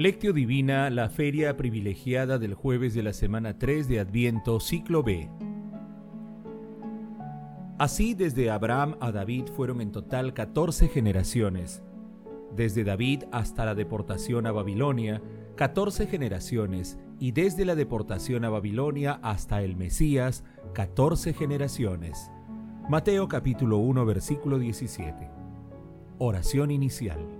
Lectio Divina, la feria privilegiada del jueves de la semana 3 de Adviento, ciclo B. Así desde Abraham a David fueron en total 14 generaciones. Desde David hasta la deportación a Babilonia, 14 generaciones, y desde la deportación a Babilonia hasta el Mesías, 14 generaciones. Mateo capítulo 1 versículo 17. Oración inicial.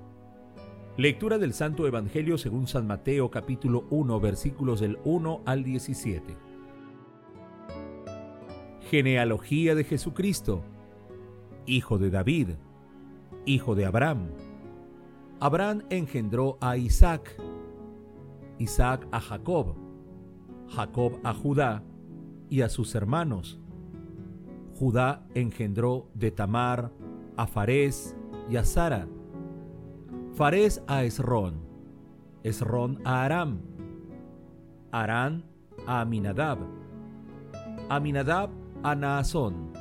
Lectura del Santo Evangelio según San Mateo capítulo 1 versículos del 1 al 17. Genealogía de Jesucristo, hijo de David, hijo de Abraham. Abraham engendró a Isaac, Isaac a Jacob, Jacob a Judá y a sus hermanos. Judá engendró de Tamar a Farés y a Sara Fares a Esrón, Esrón a Aram, Arán a Aminadab, Aminadab a Naasón,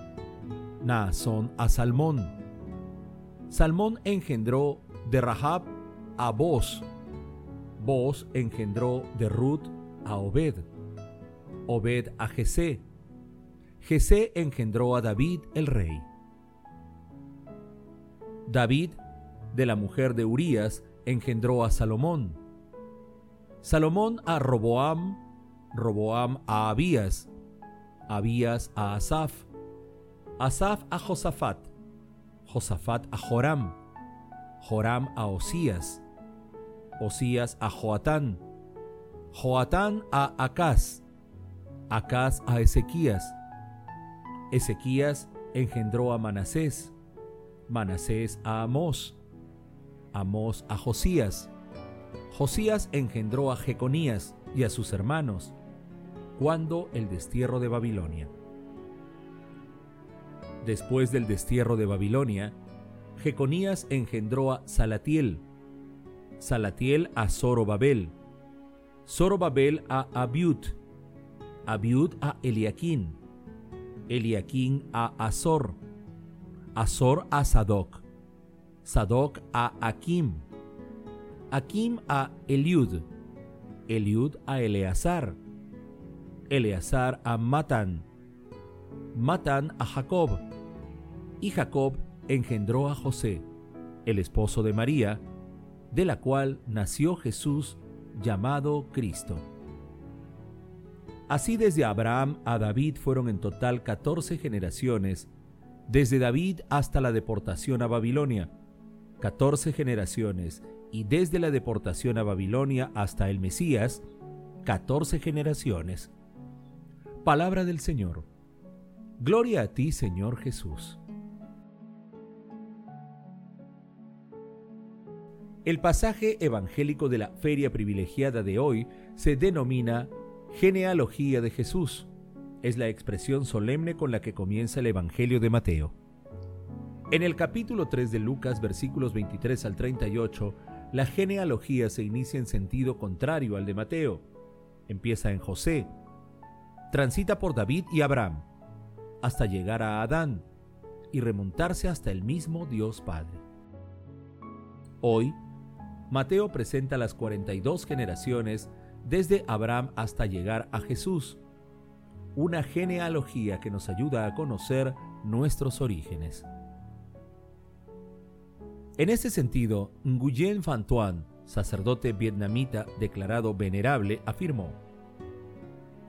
Naasón a Salmón. Salmón engendró de Rahab a Boz, Boz engendró de Ruth a Obed, Obed a Jesé, Jesé engendró a David el rey. David de la mujer de Urías engendró a Salomón. Salomón a Roboam, Roboam a Abías, Abías a Asaf, Asaf a Josafat, Josafat a Joram, Joram a Osías, Osías a Joatán, Joatán a Acaz, Acaz a Ezequías, Ezequías engendró a Manasés, Manasés a Amós, Amós a Josías. Josías engendró a Jeconías y a sus hermanos, cuando el destierro de Babilonia. Después del destierro de Babilonia, Jeconías engendró a Salatiel, Salatiel a Zorobabel, Zorobabel a Abiud, Abiud a Eliaquín, Eliaquín a Azor, Azor a Sadoc, Sadoc a Akim, Akim a Eliud, Eliud a Eleazar, Eleazar a Matan, Matan a Jacob, y Jacob engendró a José, el esposo de María, de la cual nació Jesús llamado Cristo. Así desde Abraham a David fueron en total 14 generaciones, desde David hasta la deportación a Babilonia 14 generaciones, y desde la deportación a Babilonia hasta el Mesías, 14 generaciones. Palabra del Señor. Gloria a ti, Señor Jesús. El pasaje evangélico de la feria privilegiada de hoy se denomina Genealogía de Jesús. Es la expresión solemne con la que comienza el Evangelio de Mateo. En el capítulo 3 de Lucas, versículos 23 al 38, la genealogía se inicia en sentido contrario al de Mateo. Empieza en José, transita por David y Abraham, hasta llegar a Adán y remontarse hasta el mismo Dios Padre. Hoy, Mateo presenta las 42 generaciones desde Abraham hasta llegar a Jesús, una genealogía que nos ayuda a conocer nuestros orígenes. En este sentido, Nguyen Phan Tuan, sacerdote vietnamita declarado venerable, afirmó,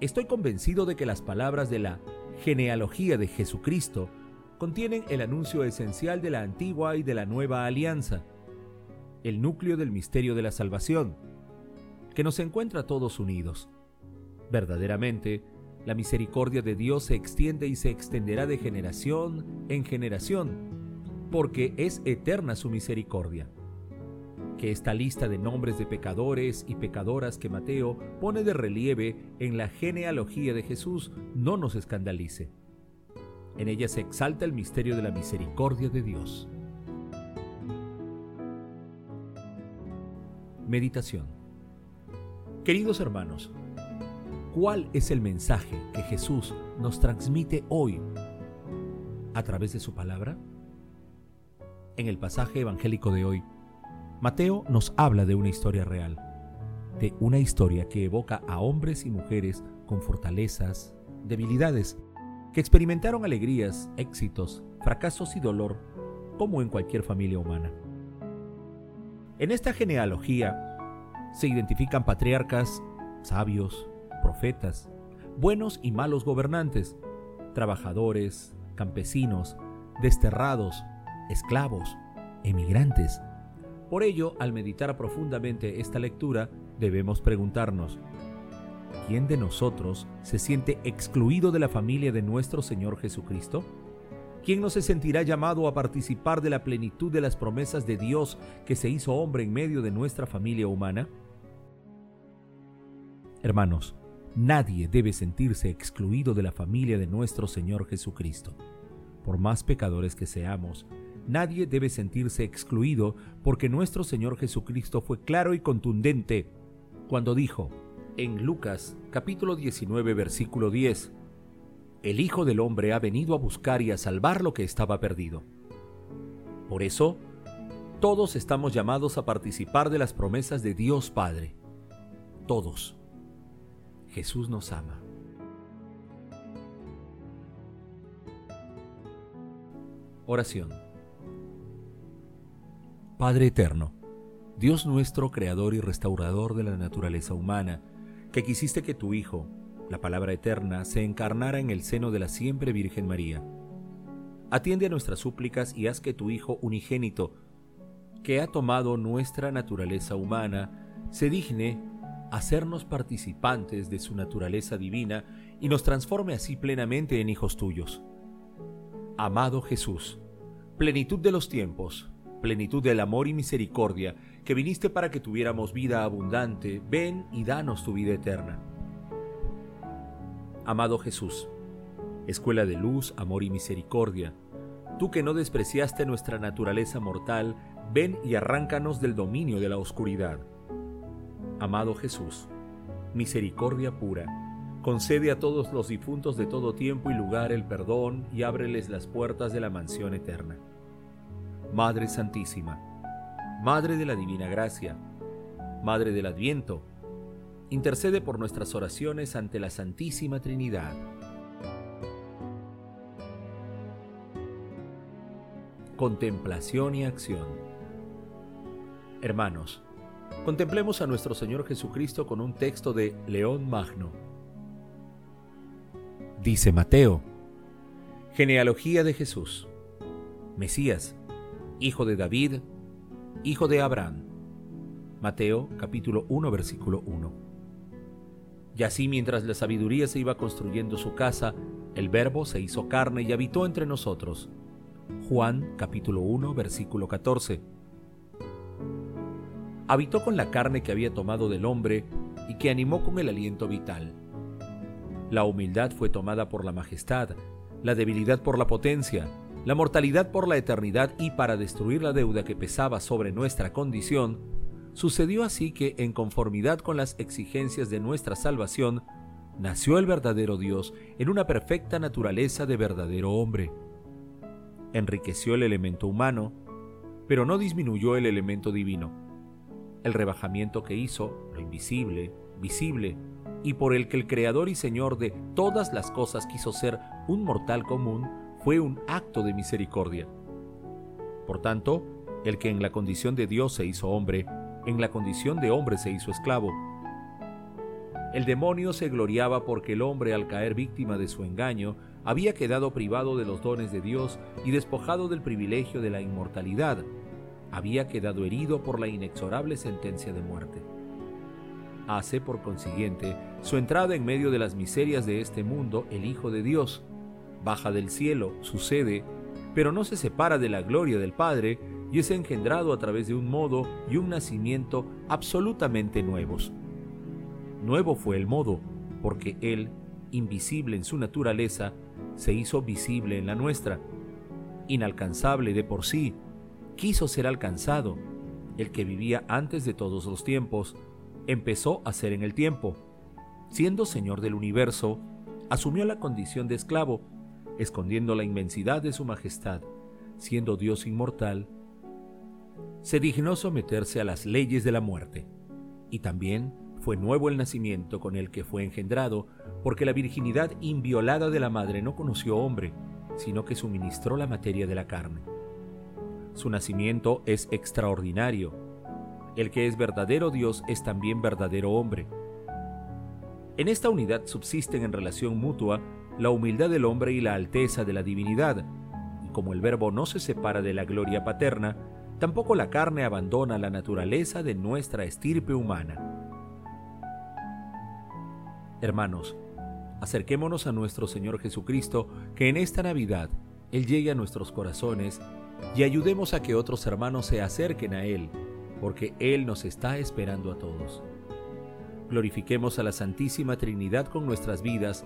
Estoy convencido de que las palabras de la genealogía de Jesucristo contienen el anuncio esencial de la antigua y de la nueva alianza, el núcleo del misterio de la salvación, que nos encuentra todos unidos. Verdaderamente, la misericordia de Dios se extiende y se extenderá de generación en generación porque es eterna su misericordia. que esta lista de nombres de pecadores y pecadoras que Mateo pone de relieve en la genealogía de Jesús no nos escandalice. En ella se exalta el misterio de la misericordia de Dios. Meditación Queridos hermanos, ¿cuál es el mensaje que Jesús nos transmite hoy a través de su palabra? En el pasaje evangélico de hoy, Mateo nos habla de una historia real, de una historia que evoca a hombres y mujeres con fortalezas, debilidades, que experimentaron alegrías, éxitos, fracasos y dolor, como en cualquier familia humana. En esta genealogía se identifican patriarcas, sabios, profetas, buenos y malos gobernantes, trabajadores, campesinos, desterrados, esclavos, emigrantes, por ello, al meditar profundamente esta lectura, debemos preguntarnos, ¿quién de nosotros se siente excluido de la familia de nuestro Señor Jesucristo? ¿Quién no se sentirá llamado a participar de la plenitud de las promesas de Dios que se hizo hombre en medio de nuestra familia humana? Hermanos, nadie debe sentirse excluido de la familia de nuestro Señor Jesucristo. Por más pecadores que seamos, Nadie debe sentirse excluido porque nuestro Señor Jesucristo fue claro y contundente cuando dijo en Lucas capítulo 19 versículo 10, El Hijo del Hombre ha venido a buscar y a salvar lo que estaba perdido. Por eso, todos estamos llamados a participar de las promesas de Dios Padre. Todos. Jesús nos ama. Oración. Padre Eterno, Dios nuestro, Creador y Restaurador de la naturaleza humana, que quisiste que tu Hijo, la palabra eterna, se encarnara en el seno de la siempre Virgen María. Atiende a nuestras súplicas y haz que tu Hijo unigénito, que ha tomado nuestra naturaleza humana, se digne hacernos participantes de su naturaleza divina y nos transforme así plenamente en hijos tuyos. Amado Jesús, plenitud de los tiempos, plenitud del amor y misericordia, que viniste para que tuviéramos vida abundante, ven y danos tu vida eterna. Amado Jesús, escuela de luz, amor y misericordia, tú que no despreciaste nuestra naturaleza mortal, ven y arráncanos del dominio de la oscuridad. Amado Jesús, misericordia pura, concede a todos los difuntos de todo tiempo y lugar el perdón y ábreles las puertas de la mansión eterna. Madre Santísima, Madre de la Divina Gracia, Madre del Adviento, intercede por nuestras oraciones ante la Santísima Trinidad. Contemplación y acción Hermanos, contemplemos a nuestro Señor Jesucristo con un texto de León Magno. Dice Mateo, Genealogía de Jesús, Mesías, hijo de David, hijo de Abraham. Mateo capítulo 1 versículo 1. Y así mientras la sabiduría se iba construyendo su casa, el verbo se hizo carne y habitó entre nosotros. Juan capítulo 1 versículo 14. Habitó con la carne que había tomado del hombre y que animó con el aliento vital. La humildad fue tomada por la majestad, la debilidad por la potencia, la mortalidad por la eternidad y para destruir la deuda que pesaba sobre nuestra condición, sucedió así que, en conformidad con las exigencias de nuestra salvación, nació el verdadero Dios en una perfecta naturaleza de verdadero hombre. Enriqueció el elemento humano, pero no disminuyó el elemento divino. El rebajamiento que hizo, lo invisible, visible, y por el que el Creador y Señor de todas las cosas quiso ser un mortal común, fue un acto de misericordia. Por tanto, el que en la condición de Dios se hizo hombre, en la condición de hombre se hizo esclavo. El demonio se gloriaba porque el hombre al caer víctima de su engaño había quedado privado de los dones de Dios y despojado del privilegio de la inmortalidad, había quedado herido por la inexorable sentencia de muerte. Hace, por consiguiente, su entrada en medio de las miserias de este mundo el Hijo de Dios, baja del cielo, sucede, pero no se separa de la gloria del Padre, y es engendrado a través de un modo y un nacimiento absolutamente nuevos. Nuevo fue el modo, porque Él, invisible en su naturaleza, se hizo visible en la nuestra. Inalcanzable de por sí, quiso ser alcanzado. El que vivía antes de todos los tiempos, empezó a ser en el tiempo. Siendo Señor del universo, asumió la condición de esclavo, escondiendo la inmensidad de su majestad, siendo Dios inmortal, se dignó someterse a las leyes de la muerte, y también fue nuevo el nacimiento con el que fue engendrado, porque la virginidad inviolada de la madre no conoció hombre, sino que suministró la materia de la carne. Su nacimiento es extraordinario. El que es verdadero Dios es también verdadero hombre. En esta unidad subsisten en relación mutua la humildad del hombre y la alteza de la divinidad, y como el Verbo no se separa de la gloria paterna, tampoco la carne abandona la naturaleza de nuestra estirpe humana. Hermanos, acerquémonos a nuestro Señor Jesucristo, que en esta Navidad Él llegue a nuestros corazones y ayudemos a que otros hermanos se acerquen a Él, porque Él nos está esperando a todos. Glorifiquemos a la Santísima Trinidad con nuestras vidas,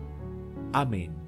Amém.